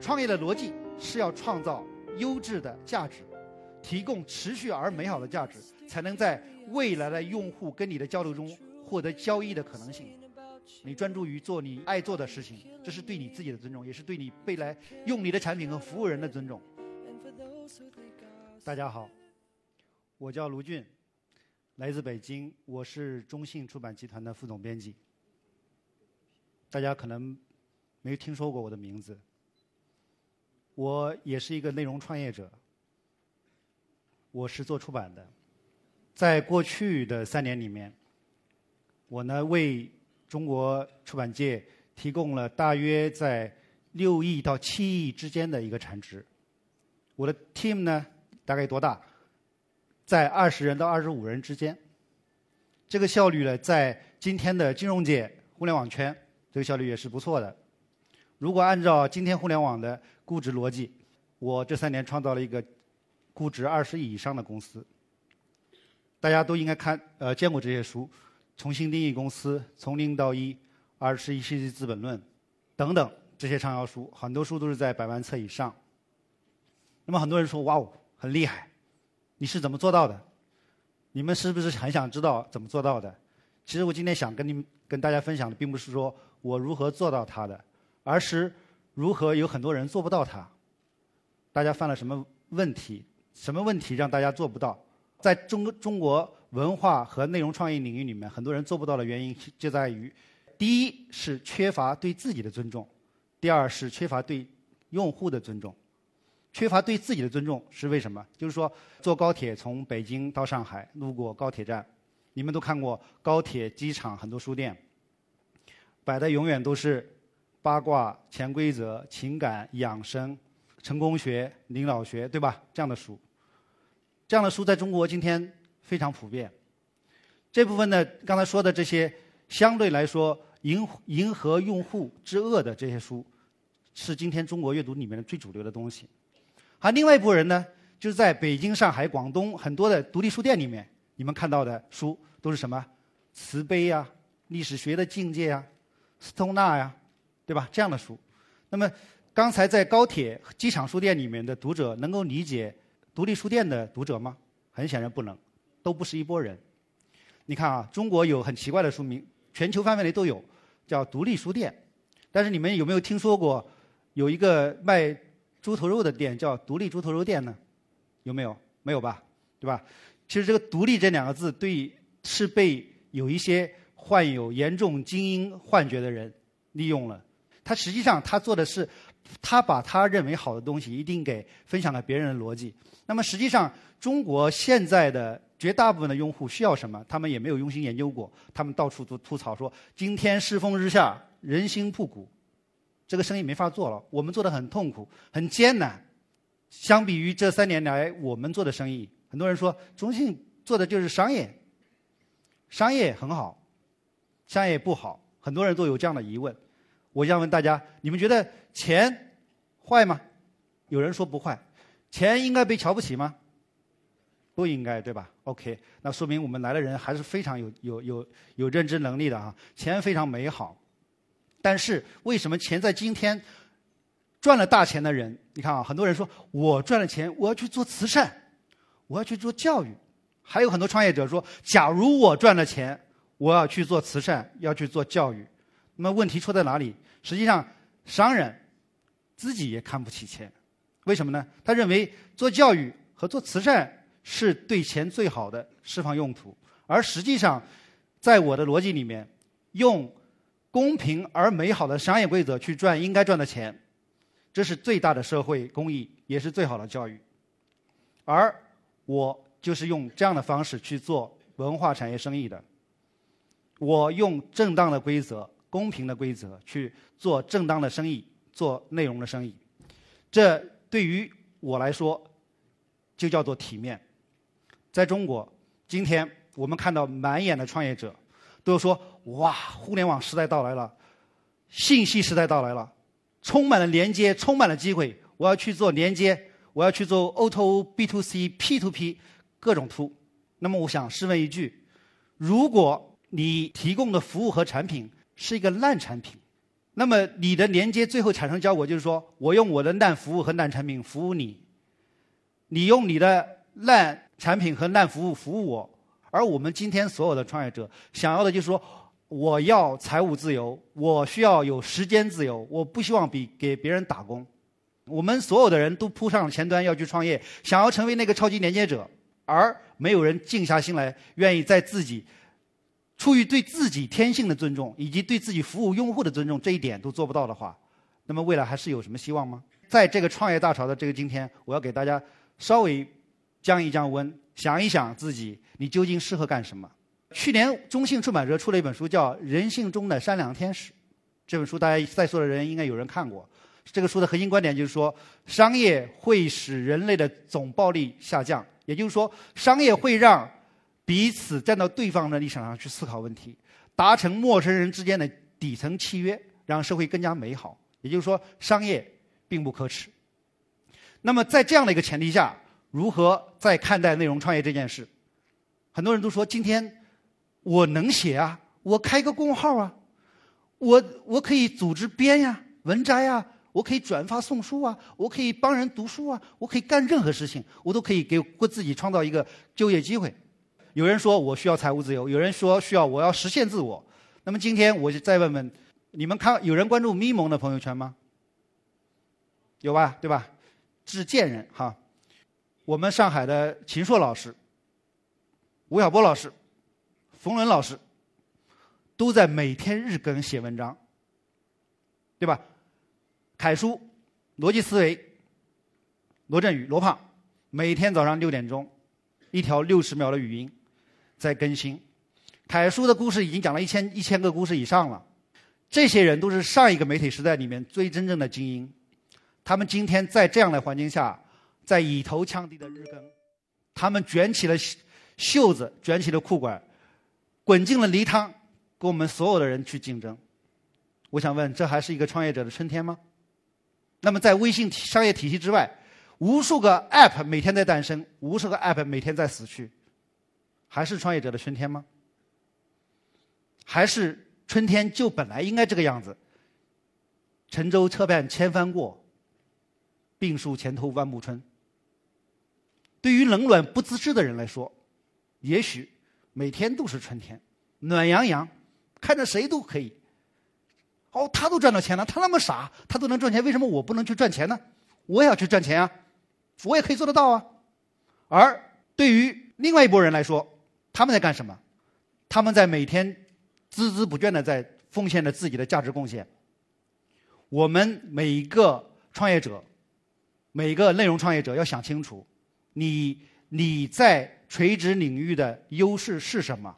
创业的逻辑是要创造优质的价值，提供持续而美好的价值，才能在未来的用户跟你的交流中获得交易的可能性。你专注于做你爱做的事情，这是对你自己的尊重，也是对你未来用你的产品和服务人的尊重。大家好，我叫卢俊，来自北京，我是中信出版集团的副总编辑。大家可能没听说过我的名字。我也是一个内容创业者，我是做出版的。在过去的三年里面，我呢为中国出版界提供了大约在六亿到七亿之间的一个产值。我的 team 呢大概多大？在二十人到二十五人之间。这个效率呢，在今天的金融界、互联网圈，这个效率也是不错的。如果按照今天互联网的估值逻辑，我这三年创造了一个估值二十亿以上的公司。大家都应该看呃见过这些书，《重新定义公司》《从零到一》《二十一世纪资本论》等等这些畅销书，很多书都是在百万册以上。那么很多人说：“哇哦，很厉害，你是怎么做到的？”你们是不是很想知道怎么做到的？其实我今天想跟你们跟大家分享的，并不是说我如何做到它的，而是。如何有很多人做不到它？大家犯了什么问题？什么问题让大家做不到？在中中国文化和内容创意领域里面，很多人做不到的原因就在于：第一是缺乏对自己的尊重；第二是缺乏对用户的尊重。缺乏对自己的尊重是为什么？就是说，坐高铁从北京到上海，路过高铁站，你们都看过高铁、机场很多书店，摆的永远都是。八卦、潜规则、情感、养生、成功学、领导学，对吧？这样的书，这样的书在中国今天非常普遍。这部分呢，刚才说的这些相对来说迎迎合用户之恶的这些书，是今天中国阅读里面的最主流的东西。而另外一部分人呢，就是在北京、上海、广东很多的独立书店里面，你们看到的书都是什么？慈悲呀，历史学的境界呀，斯通纳呀。对吧？这样的书，那么刚才在高铁、机场书店里面的读者能够理解独立书店的读者吗？很显然不能，都不是一拨人。你看啊，中国有很奇怪的书名，全球范围内都有，叫独立书店。但是你们有没有听说过有一个卖猪头肉的店叫独立猪头肉店呢？有没有？没有吧？对吧？其实这个“独立”这两个字，对是被有一些患有严重精英幻觉的人利用了。他实际上他做的是，他把他认为好的东西一定给分享给别人的逻辑。那么实际上，中国现在的绝大部分的用户需要什么？他们也没有用心研究过。他们到处都吐槽说：“今天世风日下，人心不古，这个生意没法做了。我们做的很痛苦，很艰难。相比于这三年来我们做的生意，很多人说中信做的就是商业，商业很好，商业不好。很多人都有这样的疑问。我想问大家：你们觉得钱坏吗？有人说不坏。钱应该被瞧不起吗？不应该，对吧？OK，那说明我们来的人还是非常有有有有认知能力的啊。钱非常美好，但是为什么钱在今天赚了大钱的人？你看啊，很多人说我赚了钱，我要去做慈善，我要去做教育。还有很多创业者说，假如我赚了钱，我要去做慈善，要去做教育。那么问题出在哪里？实际上，商人自己也看不起钱，为什么呢？他认为做教育和做慈善是对钱最好的释放用途，而实际上，在我的逻辑里面，用公平而美好的商业规则去赚应该赚的钱，这是最大的社会公益，也是最好的教育。而我就是用这样的方式去做文化产业生意的，我用正当的规则。公平的规则去做正当的生意，做内容的生意，这对于我来说就叫做体面。在中国，今天我们看到满眼的创业者都说：“哇，互联网时代到来了，信息时代到来了，充满了连接，充满了机会。我要去做连接，我要去做 O to O、B to C、P to P 各种 to。那么，我想试问一句：如果你提供的服务和产品，是一个烂产品，那么你的连接最后产生效果就是说，我用我的烂服务和烂产品服务你，你用你的烂产品和烂服务服务我。而我们今天所有的创业者想要的就是说，我要财务自由，我需要有时间自由，我不希望比给别人打工。我们所有的人都扑上前端要去创业，想要成为那个超级连接者，而没有人静下心来，愿意在自己出于对自己天性的尊重，以及对自己服务用户的尊重这一点都做不到的话，那么未来还是有什么希望吗？在这个创业大潮的这个今天，我要给大家稍微降一降温，想一想自己。你究竟适合干什么？去年中信出版社出了一本书，叫《人性中的善良天使》。这本书大家在座的人应该有人看过。这个书的核心观点就是说，商业会使人类的总暴力下降，也就是说，商业会让彼此站到对方的立场上去思考问题，达成陌生人之间的底层契约，让社会更加美好。也就是说，商业并不可耻。那么，在这样的一个前提下，如何在看待内容创业这件事？很多人都说：“今天我能写啊，我开个公号啊，我我可以组织编呀、文摘啊，我可以转发送书啊，我可以帮人读书啊，我可以干任何事情，我都可以给我自己创造一个就业机会。”有人说我需要财务自由，有人说需要我要实现自我。那么今天我就再问问你们：看有人关注咪蒙的朋友圈吗？有吧？对吧？致贱人哈！我们上海的秦朔老师。吴晓波老师、冯仑老师都在每天日更写文章，对吧？凯叔、逻辑思维、罗振宇、罗胖，每天早上六点钟，一条六十秒的语音在更新。凯叔的故事已经讲了一千一千个故事以上了。这些人都是上一个媒体时代里面最真正的精英，他们今天在这样的环境下，在以头呛地的日更，他们卷起了。袖子卷起了裤管，滚进了泥汤，跟我们所有的人去竞争。我想问，这还是一个创业者的春天吗？那么，在微信商业体系之外，无数个 App 每天在诞生，无数个 App 每天在死去，还是创业者的春天吗？还是春天就本来应该这个样子？沉舟侧畔千帆过，病树前头万木春。对于冷暖不自知的人来说，也许每天都是春天，暖洋洋，看着谁都可以。哦，他都赚到钱了，他那么傻，他都能赚钱，为什么我不能去赚钱呢？我也要去赚钱啊，我也可以做得到啊。而对于另外一拨人来说，他们在干什么？他们在每天孜孜不倦的在奉献着自己的价值贡献。我们每一个创业者，每一个内容创业者要想清楚，你你在。垂直领域的优势是什么？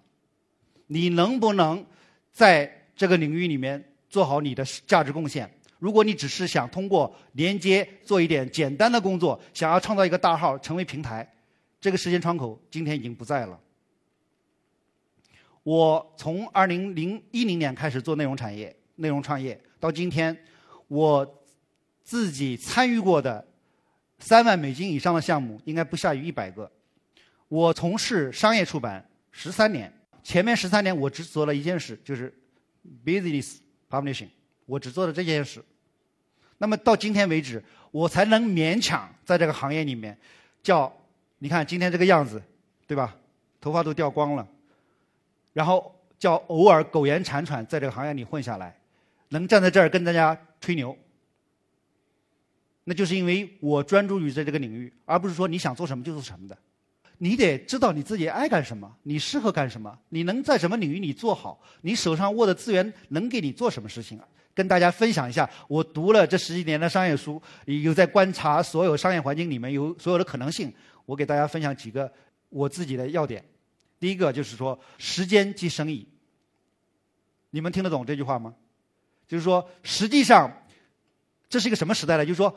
你能不能在这个领域里面做好你的价值贡献？如果你只是想通过连接做一点简单的工作，想要创造一个大号成为平台，这个时间窗口今天已经不在了。我从二零零一零年开始做内容产业、内容创业，到今天，我自己参与过的三万美金以上的项目应该不下于一百个。我从事商业出版十三年，前面十三年我只做了一件事，就是 business publishing，我只做了这件事。那么到今天为止，我才能勉强在这个行业里面，叫你看今天这个样子，对吧？头发都掉光了，然后叫偶尔苟延残喘，在这个行业里混下来，能站在这儿跟大家吹牛，那就是因为我专注于在这个领域，而不是说你想做什么就做什么的。你得知道你自己爱干什么，你适合干什么，你能在什么领域里做好，你手上握的资源能给你做什么事情？跟大家分享一下，我读了这十几年的商业书，有在观察所有商业环境里面有所有的可能性。我给大家分享几个我自己的要点。第一个就是说，时间即生意。你们听得懂这句话吗？就是说，实际上这是一个什么时代呢？就是说，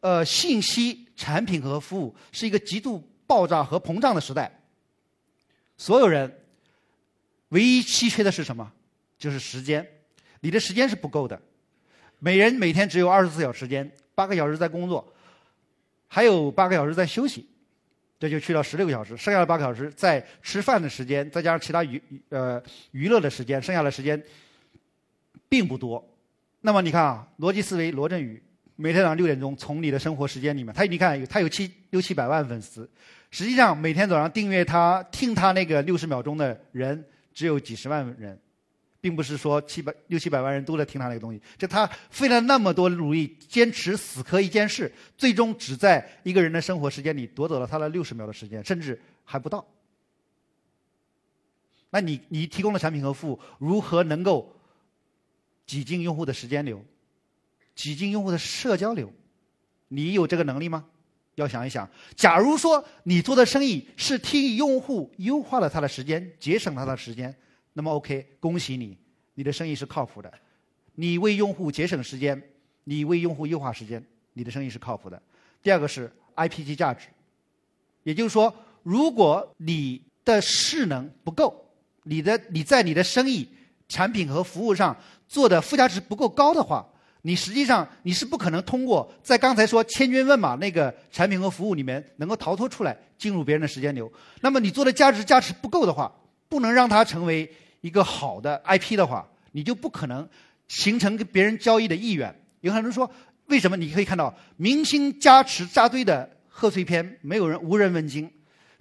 呃，信息、产品和服务是一个极度。爆炸和膨胀的时代，所有人唯一稀缺的是什么？就是时间。你的时间是不够的，每人每天只有二十四小时时间，八个小时在工作，还有八个小时在休息，这就去到十六个小时。剩下的八个小时在吃饭的时间，再加上其他娱呃娱乐的时间，剩下的时间并不多。那么你看啊，逻辑思维罗振宇每天早上六点钟从你的生活时间里面，他你看他有七六七百万粉丝，实际上每天早上订阅他听他那个六十秒钟的人只有几十万人，并不是说七百六七百万人都在听他那个东西。就他费了那么多努力，坚持死磕一件事，最终只在一个人的生活时间里夺走了他的六十秒的时间，甚至还不到。那你你提供的产品和服务如何能够？挤进用户的时间流，挤进用户的社交流，你有这个能力吗？要想一想。假如说你做的生意是替用户优化了他的时间，节省了他的时间，那么 OK，恭喜你，你的生意是靠谱的。你为用户节省时间，你为用户优化时间，你的生意是靠谱的。第二个是 IP 级价值，也就是说，如果你的势能不够，你的你在你的生意。产品和服务上做的附加值不够高的话，你实际上你是不可能通过在刚才说千军万马那个产品和服务里面能够逃脱出来进入别人的时间流。那么你做的价值价值不够的话，不能让它成为一个好的 IP 的话，你就不可能形成跟别人交易的意愿。有很多人说，为什么你可以看到明星加持扎堆的贺岁片没有人无人问津，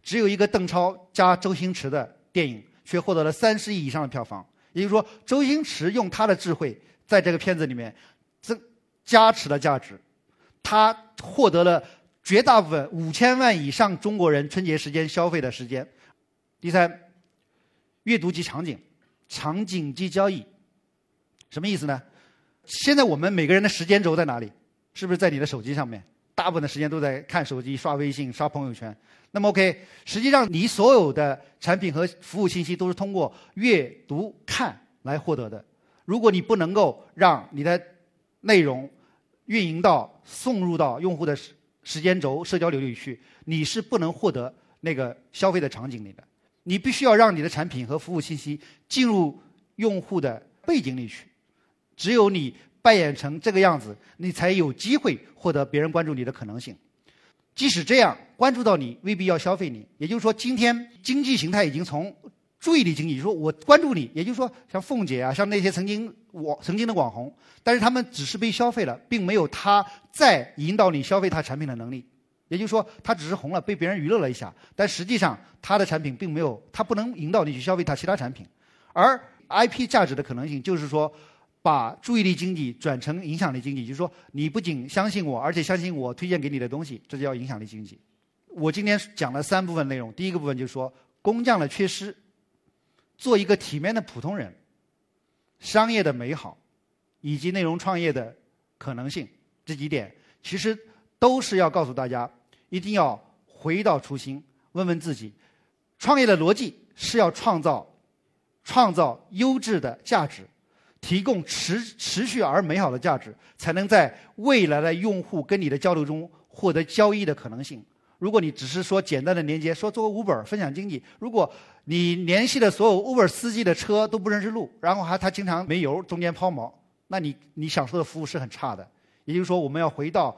只有一个邓超加周星驰的电影却获得了三十亿以上的票房。也就是说，周星驰用他的智慧在这个片子里面增加持了价值，他获得了绝大部分五千万以上中国人春节时间消费的时间。第三，阅读及场景，场景及交易，什么意思呢？现在我们每个人的时间轴在哪里？是不是在你的手机上面？大部分的时间都在看手机、刷微信、刷朋友圈。那么 OK，实际上你所有的产品和服务信息都是通过阅读看来获得的。如果你不能够让你的内容运营到送入到用户的时时间轴、社交流里去，你是不能获得那个消费的场景里的。你必须要让你的产品和服务信息进入用户的背景里去。只有你扮演成这个样子，你才有机会获得别人关注你的可能性。即使这样，关注到你未必要消费你。也就是说，今天经济形态已经从注意力经济，说我关注你，也就是说，像凤姐啊，像那些曾经网曾经的网红，但是他们只是被消费了，并没有他再引导你消费他产品的能力。也就是说，他只是红了，被别人娱乐了一下，但实际上他的产品并没有，他不能引导你去消费他其他产品。而 IP 价值的可能性，就是说。把注意力经济转成影响力经济，就是说，你不仅相信我，而且相信我推荐给你的东西，这叫影响力经济。我今天讲了三部分内容，第一个部分就是说工匠的缺失，做一个体面的普通人，商业的美好，以及内容创业的可能性，这几点其实都是要告诉大家，一定要回到初心，问问自己，创业的逻辑是要创造创造优质的价值。提供持持续而美好的价值，才能在未来的用户跟你的交流中获得交易的可能性。如果你只是说简单的连接，说做个 Uber 分享经济，如果你联系的所有 Uber 司机的车都不认识路，然后还他经常没油，中间抛锚，那你你享受的服务是很差的。也就是说，我们要回到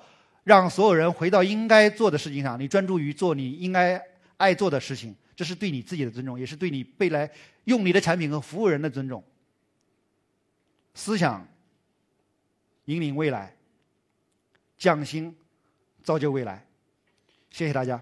让所有人回到应该做的事情上，你专注于做你应该爱做的事情，这是对你自己的尊重，也是对你未来用你的产品和服务人的尊重。思想引领未来，匠心造就未来。谢谢大家。